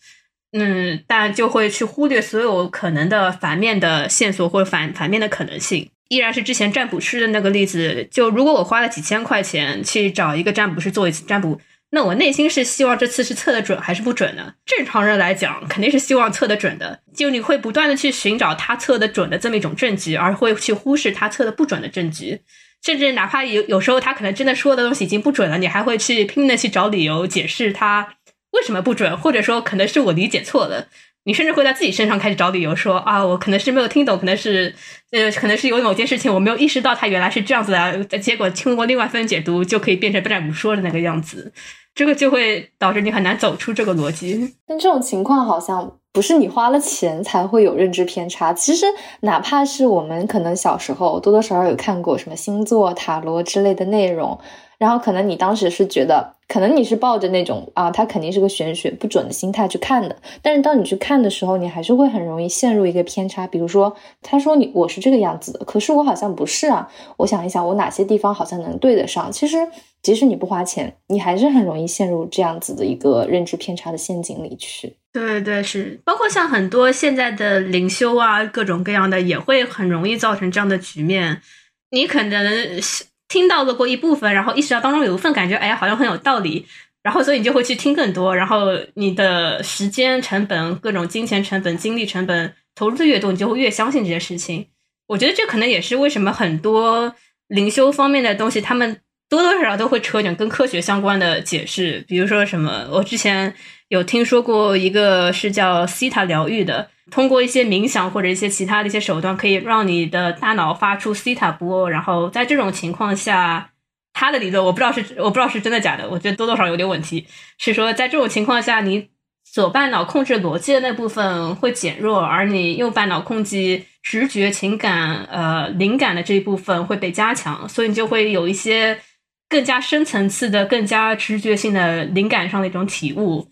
嗯，但就会去忽略所有可能的反面的线索或者反反面的可能性。依然是之前占卜师的那个例子，就如果我花了几千块钱去找一个占卜师做一次占卜。那我内心是希望这次是测的准还是不准呢？正常人来讲，肯定是希望测的准的。就你会不断的去寻找他测的准的这么一种证据，而会去忽视他测的不准的证据。甚至哪怕有有时候他可能真的说的东西已经不准了，你还会去拼命的去找理由解释他为什么不准，或者说可能是我理解错了。你甚至会在自己身上开始找理由，说啊，我可能是没有听懂，可能是呃，可能是有某件事情我没有意识到它原来是这样子的，结果通过另外一份解读就可以变成不占卜说的那个样子。这个就会导致你很难走出这个逻辑。但这种情况好像不是你花了钱才会有认知偏差。其实哪怕是我们可能小时候多多少少有看过什么星座、塔罗之类的内容，然后可能你当时是觉得，可能你是抱着那种啊，它肯定是个玄学不准的心态去看的。但是当你去看的时候，你还是会很容易陷入一个偏差。比如说，他说你我是这个样子的，可是我好像不是啊。我想一想，我哪些地方好像能对得上？其实。即使你不花钱，你还是很容易陷入这样子的一个认知偏差的陷阱里去。对对是，包括像很多现在的灵修啊，各种各样的，也会很容易造成这样的局面。你可能听到了过一部分，然后意识到当中有一份感觉，哎，好像很有道理，然后所以你就会去听更多，然后你的时间成本、各种金钱成本、精力成本投入的越多，你就会越相信这件事情。我觉得这可能也是为什么很多。灵修方面的东西，他们多多少少都会扯点跟科学相关的解释，比如说什么，我之前有听说过一个是叫西塔疗愈的，通过一些冥想或者一些其他的一些手段，可以让你的大脑发出西塔波，然后在这种情况下，他的理论我不知道是我不知道是真的假的，我觉得多多少有点问题，是说在这种情况下你。左半脑控制逻辑的那部分会减弱，而你右半脑控制直觉、情感、呃灵感的这一部分会被加强，所以你就会有一些更加深层次的、更加直觉性的灵感上的一种体悟。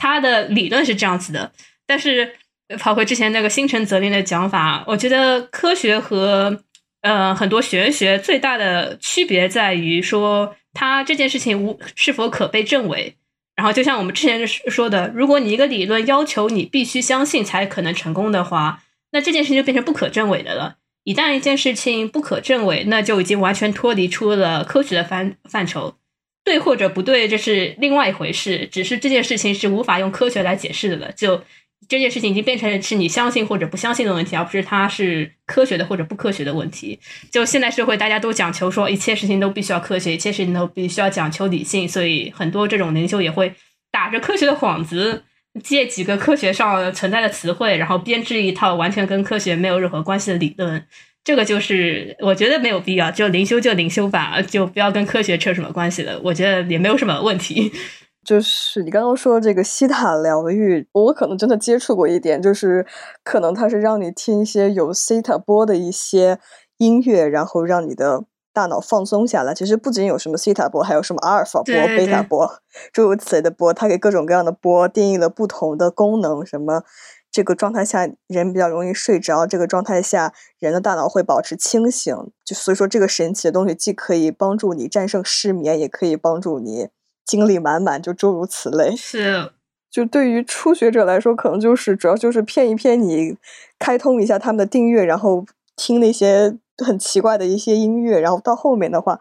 他的理论是这样子的，但是跑回之前那个星辰则灵的讲法，我觉得科学和呃很多玄学最大的区别在于说，它这件事情无是否可被证伪。然后，就像我们之前说的，如果你一个理论要求你必须相信才可能成功的话，那这件事情就变成不可证伪的了。一旦一件事情不可证伪，那就已经完全脱离出了科学的范范畴。对或者不对，这是另外一回事。只是这件事情是无法用科学来解释的了。就。这件事情已经变成是你相信或者不相信的问题，而不是它是科学的或者不科学的问题。就现代社会，大家都讲求说一切事情都必须要科学，一切事情都必须要讲求理性，所以很多这种灵修也会打着科学的幌子，借几个科学上存在的词汇，然后编织一套完全跟科学没有任何关系的理论。这个就是我觉得没有必要，就灵修就灵修吧，就不要跟科学扯什么关系了。我觉得也没有什么问题。就是你刚刚说这个西塔疗愈，我可能真的接触过一点，就是可能它是让你听一些有西塔波的一些音乐，然后让你的大脑放松下来。其实不仅有什么西塔波，还有什么阿尔法波、贝塔波，诸如此类的波，它给各种各样的波定义了不同的功能。什么这个状态下人比较容易睡着，这个状态下人的大脑会保持清醒。就所以说，这个神奇的东西既可以帮助你战胜失眠，也可以帮助你。精力满满，就诸如此类。是，就对于初学者来说，可能就是主要就是骗一骗你，开通一下他们的订阅，然后听那些很奇怪的一些音乐。然后到后面的话，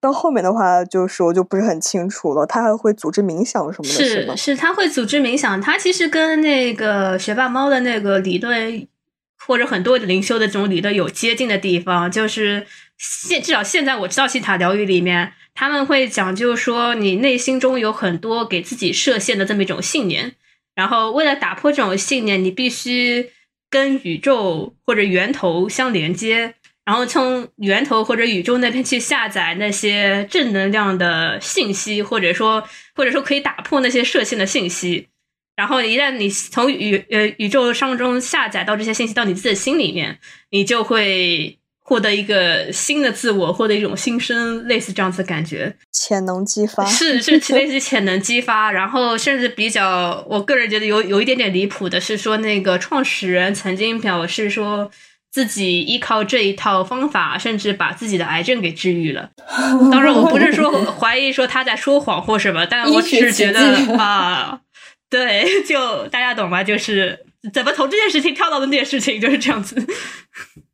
到后面的话，就是我就不是很清楚了。他还会组织冥想什么的，是吗？是，他会组织冥想。他其实跟那个学霸猫的那个理论，或者很多灵修的这种理论有接近的地方，就是现至少现在我知道西塔疗愈里面。他们会讲究说，你内心中有很多给自己设限的这么一种信念，然后为了打破这种信念，你必须跟宇宙或者源头相连接，然后从源头或者宇宙那边去下载那些正能量的信息，或者说或者说可以打破那些设限的信息。然后一旦你从宇呃宇宙上中下载到这些信息到你自己的心里面，你就会。获得一个新的自我，获得一种新生，类似这样子的感觉，潜能激发是是类似潜能激发，然后甚至比较，我个人觉得有有一点点离谱的是说，那个创始人曾经表示说自己依靠这一套方法，甚至把自己的癌症给治愈了。当然，我不是说怀疑说他在说谎或什么，但我只是觉得啊，对，就大家懂吧？就是怎么从这件事情跳到的那件事情，就是这样子。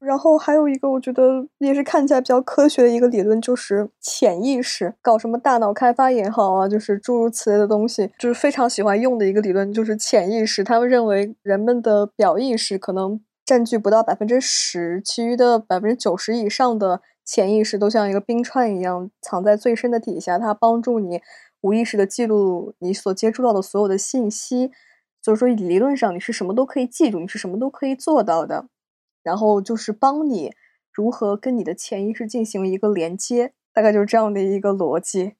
然后还有一个，我觉得也是看起来比较科学的一个理论，就是潜意识，搞什么大脑开发也好啊，就是诸如此类的东西，就是非常喜欢用的一个理论，就是潜意识。他们认为人们的表意识可能占据不到百分之十，其余的百分之九十以上的潜意识都像一个冰川一样藏在最深的底下，它帮助你无意识的记录你所接触到的所有的信息。所以说，理论上你是什么都可以记住，你是什么都可以做到的。然后就是帮你如何跟你的潜意识进行一个连接，大概就是这样的一个逻辑。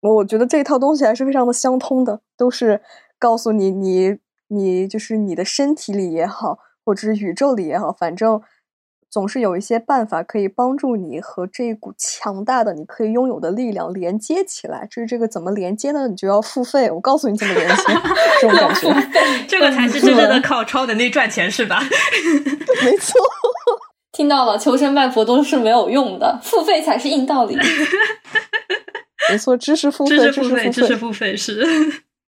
我觉得这一套东西还是非常的相通的，都是告诉你，你你就是你的身体里也好，或者是宇宙里也好，反正总是有一些办法可以帮助你和这一股强大的你可以拥有的力量连接起来。至于这个怎么连接呢？你就要付费。我告诉你怎么连接，这种感觉，这个才是真正的靠超能力赚钱，是吧？没错，听到了，求神拜佛都是没有用的，付费才是硬道理。没错，知识付费，知识付费，知识付费是。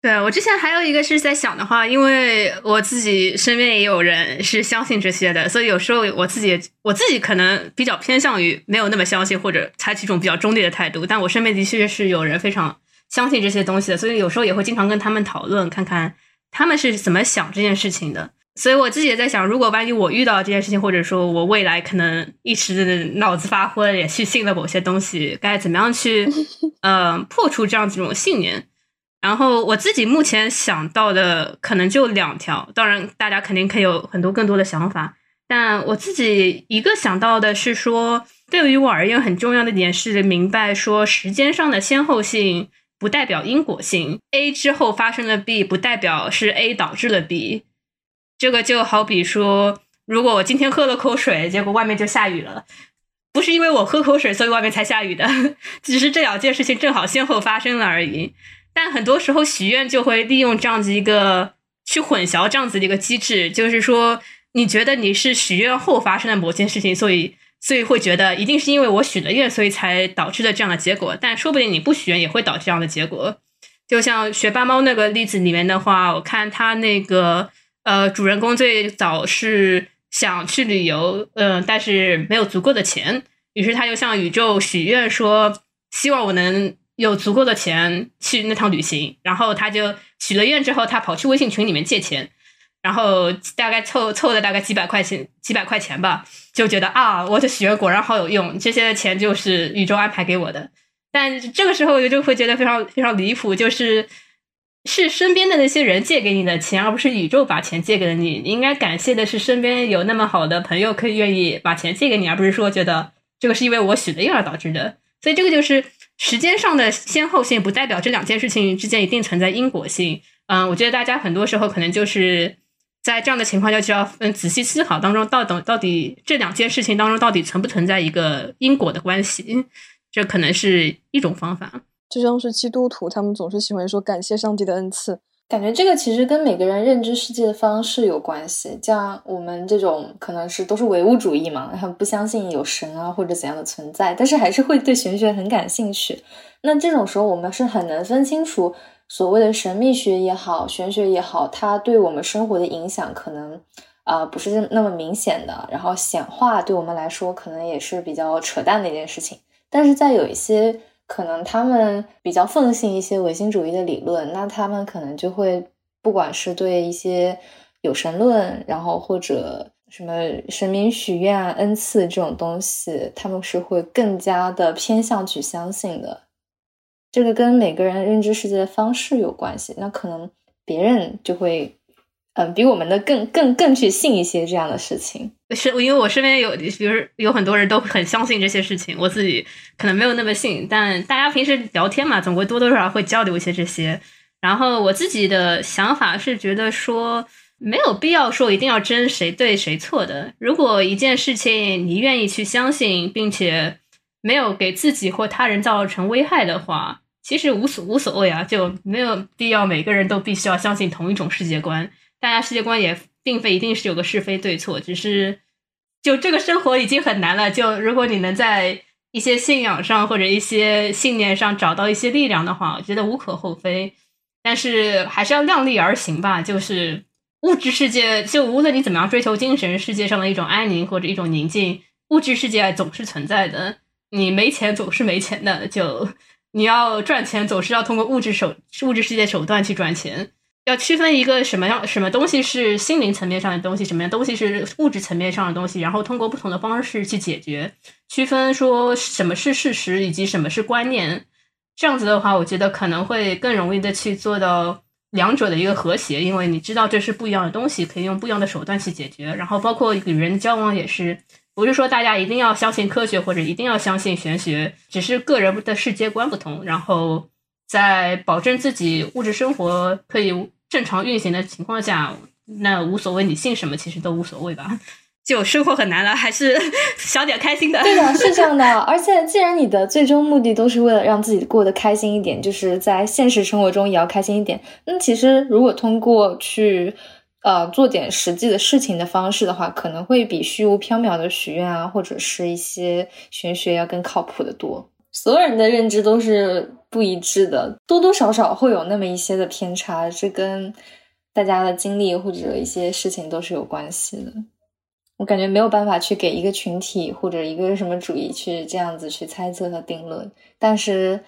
对我之前还有一个是在想的话，因为我自己身边也有人是相信这些的，所以有时候我自己我自己可能比较偏向于没有那么相信，或者采取一种比较中立的态度。但我身边的确是有人非常相信这些东西的，所以有时候也会经常跟他们讨论，看看他们是怎么想这件事情的。所以我自己也在想，如果万一我遇到这件事情，或者说我未来可能一时脑子发昏，也去信了某些东西，该怎么样去呃破除这样子一种信念？然后我自己目前想到的可能就两条，当然大家肯定可以有很多更多的想法，但我自己一个想到的是说，对于我而言很重要的点是明白说时间上的先后性不代表因果性，A 之后发生了 B 不代表是 A 导致了 B，这个就好比说，如果我今天喝了口水，结果外面就下雨了，不是因为我喝口水所以外面才下雨的，只是这两件事情正好先后发生了而已。但很多时候，许愿就会利用这样子一个去混淆这样子的一个机制，就是说，你觉得你是许愿后发生的某件事情，所以所以会觉得一定是因为我许了愿，所以才导致的这样的结果。但说不定你不许愿也会导致这样的结果。就像学霸猫那个例子里面的话，我看他那个呃主人公最早是想去旅游，嗯，但是没有足够的钱，于是他就向宇宙许愿说，希望我能。有足够的钱去那趟旅行，然后他就许了愿之后，他跑去微信群里面借钱，然后大概凑凑了大概几百块钱，几百块钱吧，就觉得啊，我的许愿果然好有用，这些钱就是宇宙安排给我的。但这个时候我就会觉得非常非常离谱，就是是身边的那些人借给你的钱，而不是宇宙把钱借给了你。你应该感谢的是身边有那么好的朋友可以愿意把钱借给你，而不是说觉得这个是因为我许的愿而导致的。所以这个就是。时间上的先后性不代表这两件事情之间一定存在因果性。嗯，我觉得大家很多时候可能就是在这样的情况下就要嗯仔细思考当中，到等到底这两件事情当中到底存不存在一个因果的关系，这可能是一种方法。就像是基督徒，他们总是喜欢说感谢上帝的恩赐。感觉这个其实跟每个人认知世界的方式有关系。像我们这种可能是都是唯物主义嘛，然后不相信有神啊或者怎样的存在，但是还是会对玄学很感兴趣。那这种时候，我们是很能分清楚所谓的神秘学也好，玄学也好，它对我们生活的影响可能啊不是那么明显的。然后显化对我们来说可能也是比较扯淡的一件事情。但是在有一些。可能他们比较奉行一些唯心主义的理论，那他们可能就会，不管是对一些有神论，然后或者什么神明许愿啊、恩赐这种东西，他们是会更加的偏向去相信的。这个跟每个人认知世界的方式有关系。那可能别人就会。嗯，比我们的更更更去信一些这样的事情，是因为我身边有，比如有很多人都很相信这些事情，我自己可能没有那么信，但大家平时聊天嘛，总会多多少少会交流一些这些。然后我自己的想法是觉得说，没有必要说一定要争谁对谁错的。如果一件事情你愿意去相信，并且没有给自己或他人造成危害的话，其实无所无所谓啊，就没有必要每个人都必须要相信同一种世界观。大家世界观也并非一定是有个是非对错，只是就这个生活已经很难了。就如果你能在一些信仰上或者一些信念上找到一些力量的话，我觉得无可厚非。但是还是要量力而行吧。就是物质世界，就无论你怎么样追求精神世界上的一种安宁或者一种宁静，物质世界总是存在的。你没钱总是没钱的，就你要赚钱总是要通过物质手物质世界手段去赚钱。要区分一个什么样什么东西是心灵层面上的东西，什么样东西是物质层面上的东西，然后通过不同的方式去解决，区分说什么是事实以及什么是观念，这样子的话，我觉得可能会更容易的去做到两者的一个和谐，因为你知道这是不一样的东西，可以用不一样的手段去解决，然后包括与人交往也是，不是说大家一定要相信科学或者一定要相信玄学，只是个人的世界观不同，然后在保证自己物质生活可以。正常运行的情况下，那无所谓，你信什么其实都无所谓吧。就生活很难了，还是 想点开心的。对的，是这样的。而且，既然你的最终目的都是为了让自己过得开心一点，就是在现实生活中也要开心一点。那其实，如果通过去呃做点实际的事情的方式的话，可能会比虚无缥缈的许愿啊，或者是一些玄学要更靠谱的多。所有人的认知都是不一致的，多多少少会有那么一些的偏差，这跟大家的经历或者一些事情都是有关系的。我感觉没有办法去给一个群体或者一个什么主义去这样子去猜测和定论，但是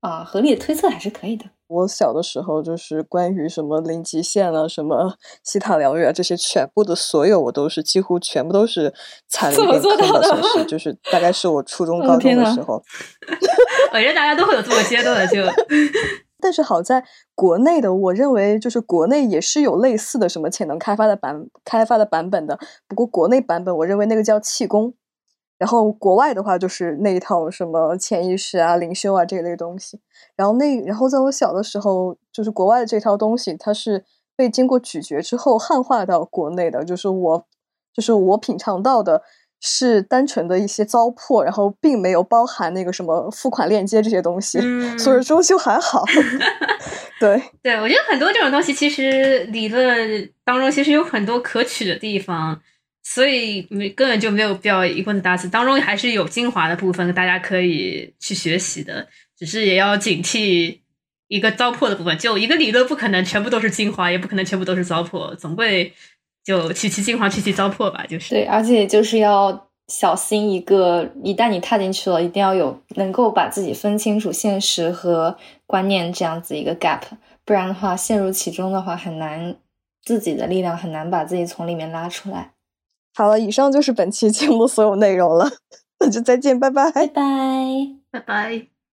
啊，合理的推测还是可以的。我小的时候就是关于什么零极限啊、什么 西塔疗愈啊这些，全部的所有我都是几乎全部都是踩了一遍坑的，算是就是大概是我初中、高中的时候。我觉得大家都会有这个阶段的，就。但是好在国内的，我认为就是国内也是有类似的什么潜能开发的版开发的版本的。不过国内版本，我认为那个叫气功。然后国外的话，就是那一套什么潜意识啊、灵修啊这一类东西。然后那然后在我小的时候，就是国外的这套东西，它是被经过咀嚼之后汉化到国内的。就是我就是我品尝到的是单纯的一些糟粕，然后并没有包含那个什么付款链接这些东西，所以终究还好。对对，我觉得很多这种东西其实理论当中其实有很多可取的地方。所以没根本就没有必要一棍子打死，当中还是有精华的部分，大家可以去学习的。只是也要警惕一个糟粕的部分。就一个理论不可能全部都是精华，也不可能全部都是糟粕，总会就取其精华，去其糟粕吧。就是对，而且就是要小心一个，一旦你踏进去了，一定要有能够把自己分清楚现实和观念这样子一个 gap，不然的话陷入其中的话，很难自己的力量很难把自己从里面拉出来。好了，以上就是本期节目所有内容了，那就再见，拜拜，拜拜，拜拜。